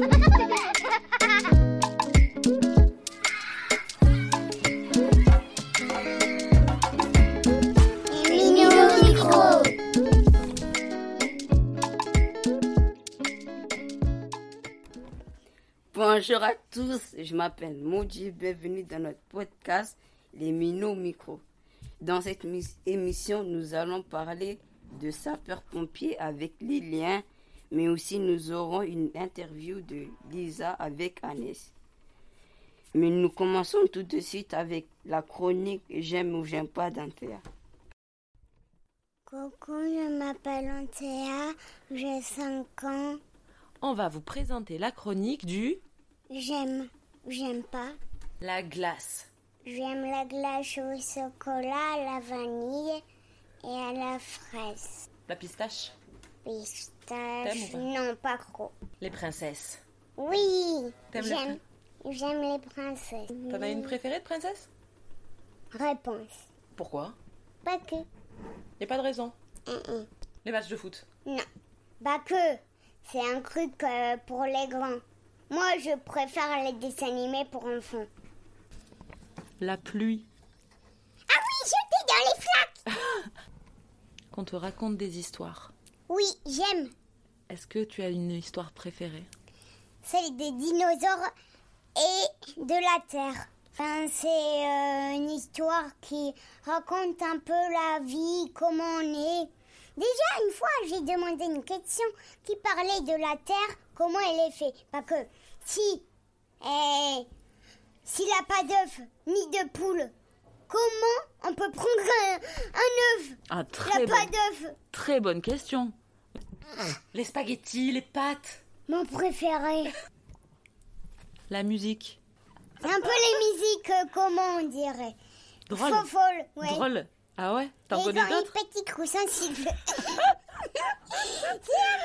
Bonjour à tous, je m'appelle Maudit, bienvenue dans notre podcast Les Minots Micro. Dans cette émission, nous allons parler de sapeurs-pompiers avec Lilian, mais aussi nous aurons une interview de Lisa avec Agnès. Mais nous commençons tout de suite avec la chronique J'aime ou j'aime pas d'Anthea. Coucou, je m'appelle Anthea, j'ai 5 ans. On va vous présenter la chronique du J'aime, j'aime pas. La glace. J'aime la glace au chocolat, à la vanille et à la fraise. La pistache. Pistache, non, pas trop. Les princesses. Oui, j'aime, j'aime les princesses. T'en as une préférée de princesse? Réponse. Pourquoi? Pas que. Y a pas de raison. Les matchs de foot. Non, pas que. C'est un truc euh, pour les grands. Moi, je préfère les dessins animés pour enfants. La pluie. Ah oui, jeter dans les flaques Qu'on te raconte des histoires. Oui, j'aime. Est-ce que tu as une histoire préférée? Celle des dinosaures et de la Terre. Enfin, c'est euh, une histoire qui raconte un peu la vie, comment on est. Déjà, une fois, j'ai demandé une question qui parlait de la Terre, comment elle est faite. Pas que si, eh, s'il n'a pas d'œuf ni de poule, comment on peut prendre un, œuf? Ah, très Il n'a pas d'œuf. Très bonne question. Les spaghettis, les pâtes. Mon préféré. La musique. Un peu les musiques, euh, comment on dirait Drôle. Ouais. Drôle. Ah ouais? T'en connais d'autres? les petits sensibles. C'est la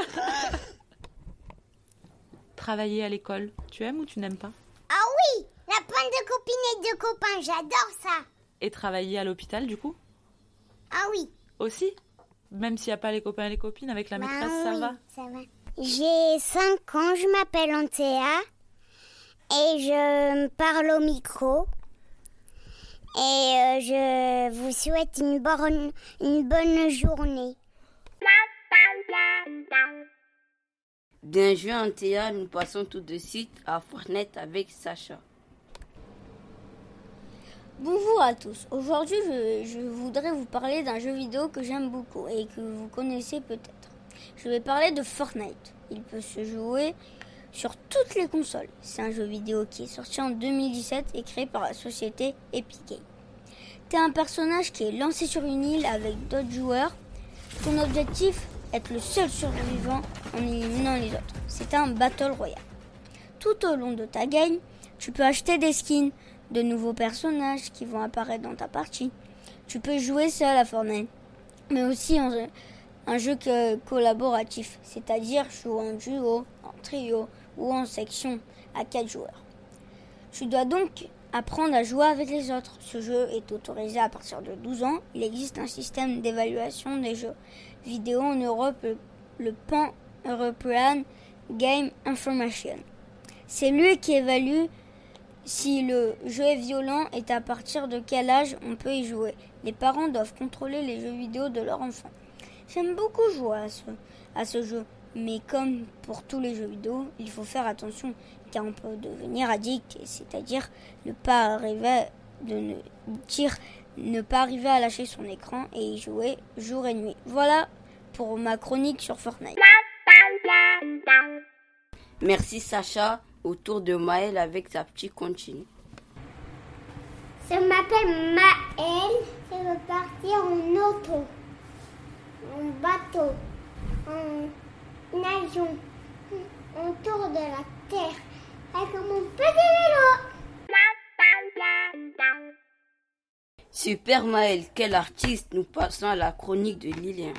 meilleure? Travailler à l'école. Tu aimes ou tu n'aimes pas? Ah oui, la pointe de copines et de copains, j'adore ça. Et travailler à l'hôpital du coup? Ah oui. Aussi? Même s'il n'y a pas les copains et les copines, avec la Bah maîtresse, ça oui, va Ça va. J'ai 5 ans, je m'appelle Anthea et je parle au micro. Et euh, je vous souhaite une bonne, une bonne journée. Bien joué Anthea, nous passons tout de suite à Fortnite avec Sacha. Bonjour à tous. Aujourd'hui, je, voudrais vous parler d'un jeu vidéo que j'aime beaucoup et que vous connaissez peut-être. Je vais parler de Fortnite. Il peut se jouer sur toutes les consoles. C'est un jeu vidéo qui est sorti en 2017 et créé par la société Epic Games. T'es un personnage qui est lancé sur une île avec d'autres joueurs. Ton objectif être le seul survivant en éliminant les autres. C'est un battle royale. Tout au long de ta game, tu peux acheter des skins, de nouveaux personnages qui vont apparaître dans ta partie. Tu peux jouer seul à Fortnite, mais aussi en un jeu collaboratif, c'est-à-dire jouer en duo, en trio ou en section à 4 joueurs. Tu dois donc apprendre à jouer avec les autres. Ce jeu est autorisé à partir de 12 ans. Il existe un système d'évaluation des jeux vidéo en Europe, le, le Pan European Game Information. C'est lui qui évalue si le jeu est violent et à partir de quel âge on peut y jouer? Les parents doivent contrôler les jeux vidéo de leur enfant. J'aime beaucoup jouer à ce, à ce jeu, mais comme pour tous les jeux vidéo, il faut faire attention car on peut devenir addict, c'est-à-dire ne pas arriver ne pas arriver à lâcher son écran et y jouer jour et nuit. Voilà pour ma chronique sur Fortnite. Merci Sacha, au tour de Maël avec sa petite continue. Je m'appelle Maëlle. Je veux partir en auto, en bateau, en avion, autour de la terre, avec mon petit vélo. Super Maël, quel artiste Nous passons à la chronique de Lilian.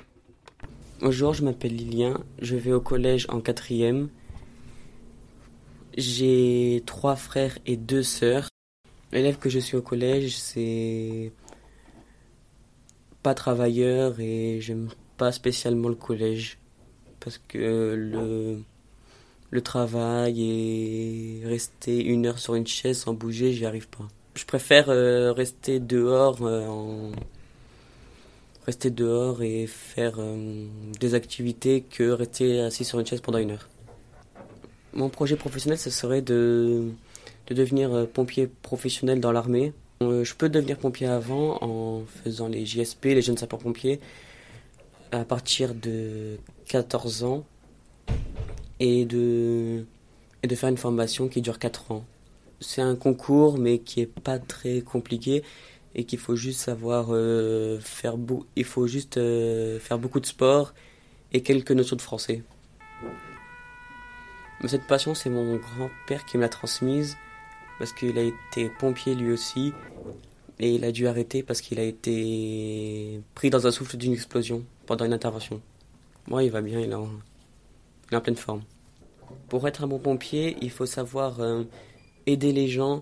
Bonjour, je m'appelle Lilien, je vais au collège en quatrième. J'ai trois frères et deux sœurs. L'élève que je suis au collège, c'est pas travailleur et j'aime pas spécialement le collège parce que le le travail et rester une heure sur une chaise sans bouger, j'y arrive pas. Je préfère euh, rester dehors euh, rester dehors et faire euh, des activités que rester assis sur une chaise pendant une heure. Mon projet professionnel, ce serait de, de devenir pompier professionnel dans l'armée. Je peux devenir pompier avant en faisant les JSP, les jeunes sapeurs-pompiers, à partir de 14 ans et de, et de faire une formation qui dure 4 ans. C'est un concours mais qui est pas très compliqué et qu'il faut juste savoir euh, faire il faut juste euh, faire beaucoup de sport et quelques notions de français. Cette passion, c'est mon grand-père qui me l'a transmise parce qu'il a été pompier lui aussi et il a dû arrêter parce qu'il a été pris dans un souffle d'une explosion pendant une intervention. Moi, il va bien, il est en, pleine forme. Pour être un bon pompier, il faut savoir euh, aider les gens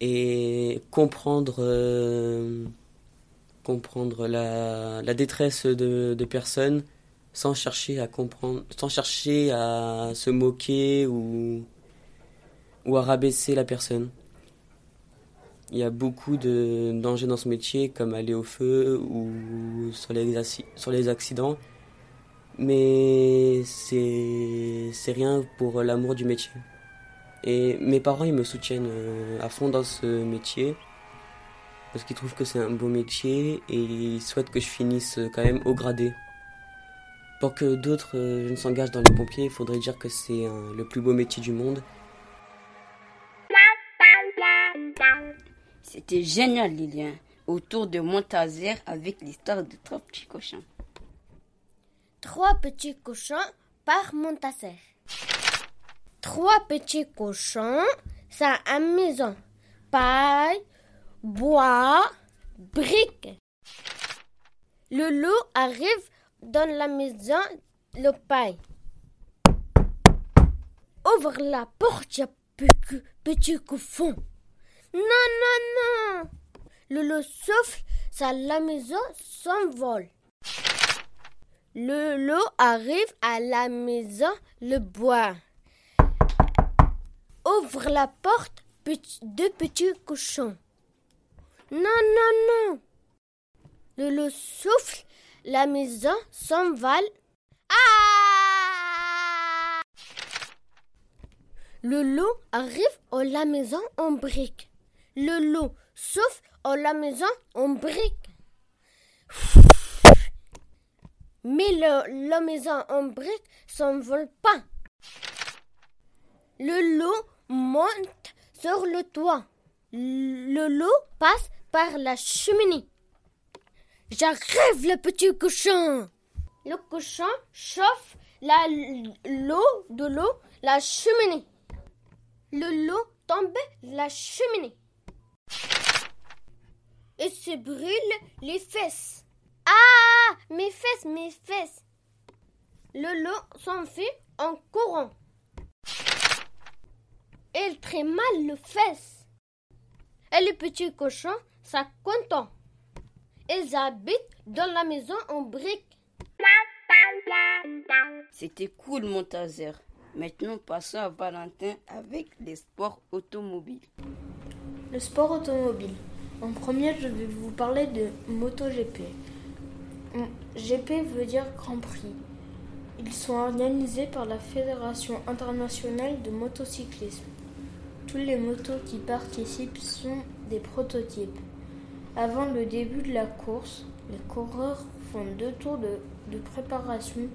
et comprendre, euh, comprendre la, détresse de, personnes sans chercher à comprendre, sans chercher à se moquer ou, ou à rabaisser la personne. Il y a beaucoup de dangers dans ce métier, comme aller au feu ou sur les, sur les accidents. Mais c'est, rien pour l'amour du métier. Et mes parents, ils me soutiennent euh, à fond dans ce métier. Parce qu'ils trouvent que c'est un beau métier et ils souhaitent que je finisse quand même au gradé. Pour que d'autres euh, s'engagent dans les pompiers, il faudrait dire que c'est le plus beau métier du monde. C'était génial, Lilian. Autour de Montazer avec l'histoire de trois petits cochons. Trois petits cochons par Montazer. Trois petits cochons, ça a une maison. Paille, bois, briques. Le loup arrive dans la maison, le paille. Ouvre la porte, petit, petit cochon. Non, non, non. Le loup souffle, ça la maison s'envole. Le loup arrive à la maison, le bois. Ouvre la porte, petit, deux petits cochons. Non, non, non. Le loup souffle, la maison s'envole. Ah Le loup arrive à la maison en brique. Le loup souffle à la maison en brique. Mais la maison en brique s'envole pas. Le loup monte sur le toit. Le loup passe par la cheminée. J'arrive le petit cochon. Le cochon chauffe l'eau de l'eau, la cheminée. Le loup tombe la cheminée et se brûle les fesses. Ah Mes fesses, mes fesses Le loup s'enfuit en courant. Il très mal le fesses. Et les petits cochons sont contents. Ils habitent dans la maison en briques. C'était cool, Montazer. Maintenant, passons à Valentin avec les sports automobiles. Le sport automobile. En premier, je vais vous parler de MotoGP. GP veut dire Grand Prix. Ils sont organisés par la Fédération internationale de motocyclisme. Tous les motos qui participent sont des prototypes. Avant le début de la course, les coureurs font deux tours de, préparation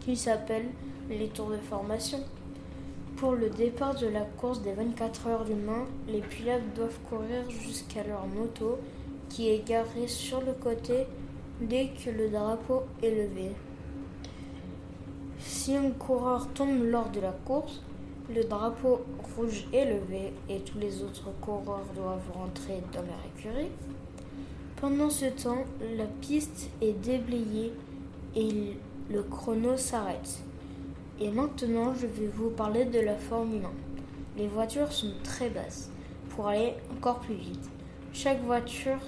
qui s'appellent les tours de formation. Pour le départ de la course des 24 heures du Mans, les pilotes doivent courir jusqu'à leur moto qui est garée sur le côté dès que le drapeau est levé. Si un coureur tombe lors de la course, le drapeau rouge est levé et tous les autres coureurs doivent rentrer dans leur écurie. Pendant ce temps, la piste est déblayée et le chrono s'arrête. Et maintenant, je vais vous parler de la Formule 1. Les voitures sont très basses pour aller encore plus vite. Chaque voiture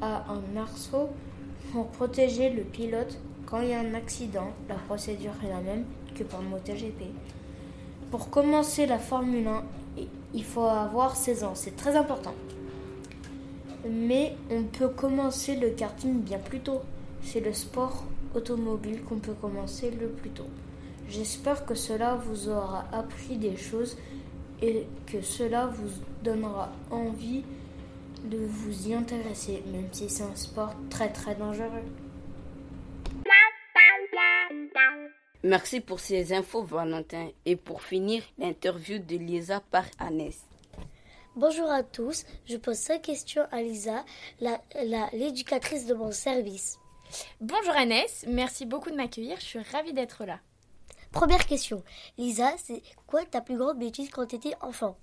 a un arceau pour protéger le pilote quand il y a un accident. La procédure est la même que pour le MotoGP. Pour commencer la Formule 1, il faut avoir 16 ans, c'est très important. Mais on peut commencer le karting bien plus tôt. C'est le sport automobile qu'on peut commencer le plus tôt. J'espère que cela vous aura appris des choses et que cela vous donnera envie de vous y intéresser, même si c'est un sport très très dangereux. Merci pour ces infos, Valentin. Et pour finir, l'interview de Lisa par Annès. Bonjour à tous, je pose cinq questions à Lisa, l'éducatrice de mon service. Bonjour Annès, merci beaucoup de m'accueillir, je suis ravie d'être là. Première question, Lisa, c'est quoi ta plus grande bêtise quand tu étais enfant?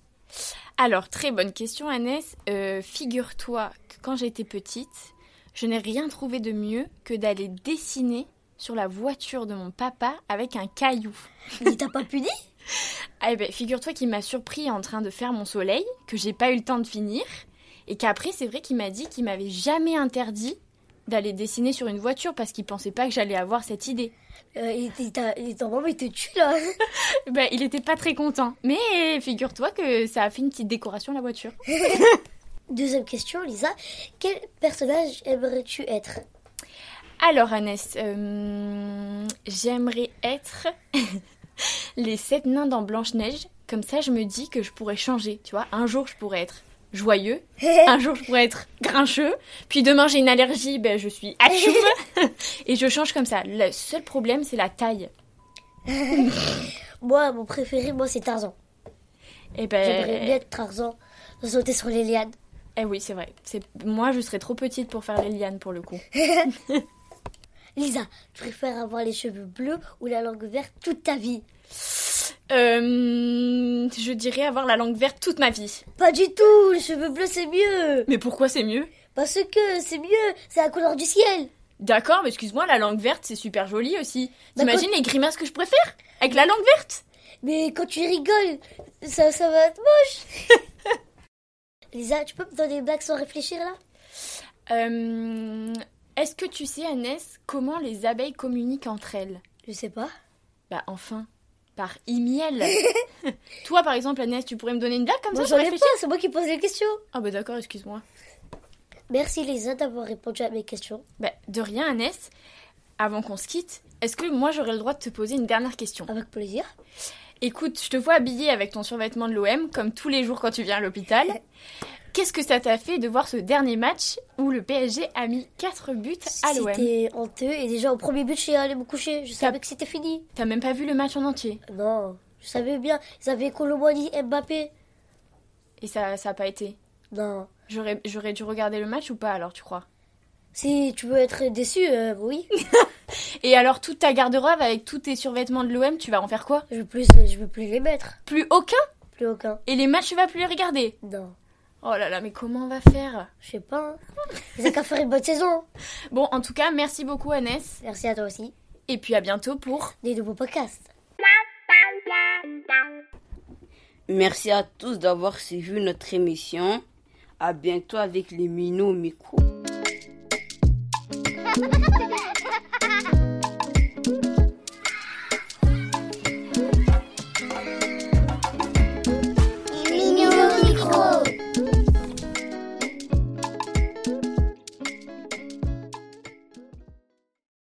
Alors, très bonne question Annès. Euh, figure-toi que quand j'étais petite, je n'ai rien trouvé de mieux que d'aller dessiner sur la voiture de mon papa avec un caillou. Il t'a pas pu dire? Eh ben, figure-toi qu'il m'a surpris en train de faire mon soleil, que j'ai pas eu le temps de finir, et qu'après, c'est vrai qu'il m'a dit qu'il m'avait jamais interdit d'aller dessiner sur une voiture parce qu'il pensait pas que j'allais avoir cette idée. Euh, il était, il était tue là. ben, il était pas très content. Mais figure-toi que ça a fait une petite décoration la voiture. Deuxième question, Lisa. Quel personnage aimerais-tu être? Alors, Annès, euh, j'aimerais être les sept nains dans Blanche-Neige. Comme ça, je me dis que je pourrais changer. Tu vois, un jour, je pourrais être joyeux. un jour, je pourrais être grincheux. Puis demain, j'ai une allergie, ben, je suis achoum. Et je change comme ça. Le seul problème, c'est la taille. moi, mon préféré, moi, c'est Tarzan. Et eh ben... J'aimerais bien être Tarzan, sauter sur les lianes. Eh oui, c'est vrai. Moi, je serais trop petite pour faire les lianes pour le coup. Lisa, tu préfères avoir les cheveux bleus ou la langue verte toute ta vie euh, je dirais avoir la langue verte toute ma vie. Pas du tout, les cheveux bleus c'est mieux. Mais pourquoi c'est mieux? Parce que c'est mieux, c'est la couleur du ciel. D'accord, mais excuse-moi, la langue verte c'est super joli aussi. T'imagines les grimaces que je préfère Avec la langue verte? Mais quand tu rigoles, ça, ça va être moche. Lisa, tu peux me donner des blagues sans réfléchir là? Euh, est-ce que tu sais, Annès, comment les abeilles communiquent entre elles? Je sais pas. Bah enfin, par e-miel. Toi, par exemple, Annès, tu pourrais me donner une blague comme ça J'en ai pas, c'est moi qui pose les questions. Ah bah d'accord, excuse-moi. Merci Lisa d'avoir répondu à mes questions. Bah de rien, Annès. Avant qu'on se quitte, est-ce que moi j'aurais le droit de te poser une dernière question? Avec plaisir. Écoute, je te vois habillée avec ton survêtement de l'OM, comme tous les jours quand tu viens à l'hôpital. Qu'est-ce que ça t'a fait de voir ce dernier match où le PSG a mis 4 buts à l'OM C'était honteux et déjà au premier but, je suis allée me coucher. Je savais que c'était fini. T'as même pas vu le match en entier? Non, je savais bien. Ils avaient Colomboigny, Mbappé. Et ça ça a pas été? Non. J'aurais, j'aurais dû regarder le match ou pas alors, tu crois? Si tu veux être déçu, euh, oui. et alors, toute ta garde-robe avec tous tes survêtements de l'OM, tu vas en faire quoi? Je veux plus, je veux plus les mettre. Plus aucun? Plus aucun. Et les matchs, tu vas plus les regarder? Non. Oh là là, mais comment on va faire? Je sais pas. Vous qu'à faire une bonne saison. Bon, en tout cas, merci beaucoup, Annès. Merci à toi aussi. Et puis à bientôt pour des nouveaux podcasts. Merci à tous d'avoir suivi notre émission. À bientôt avec les minots micro.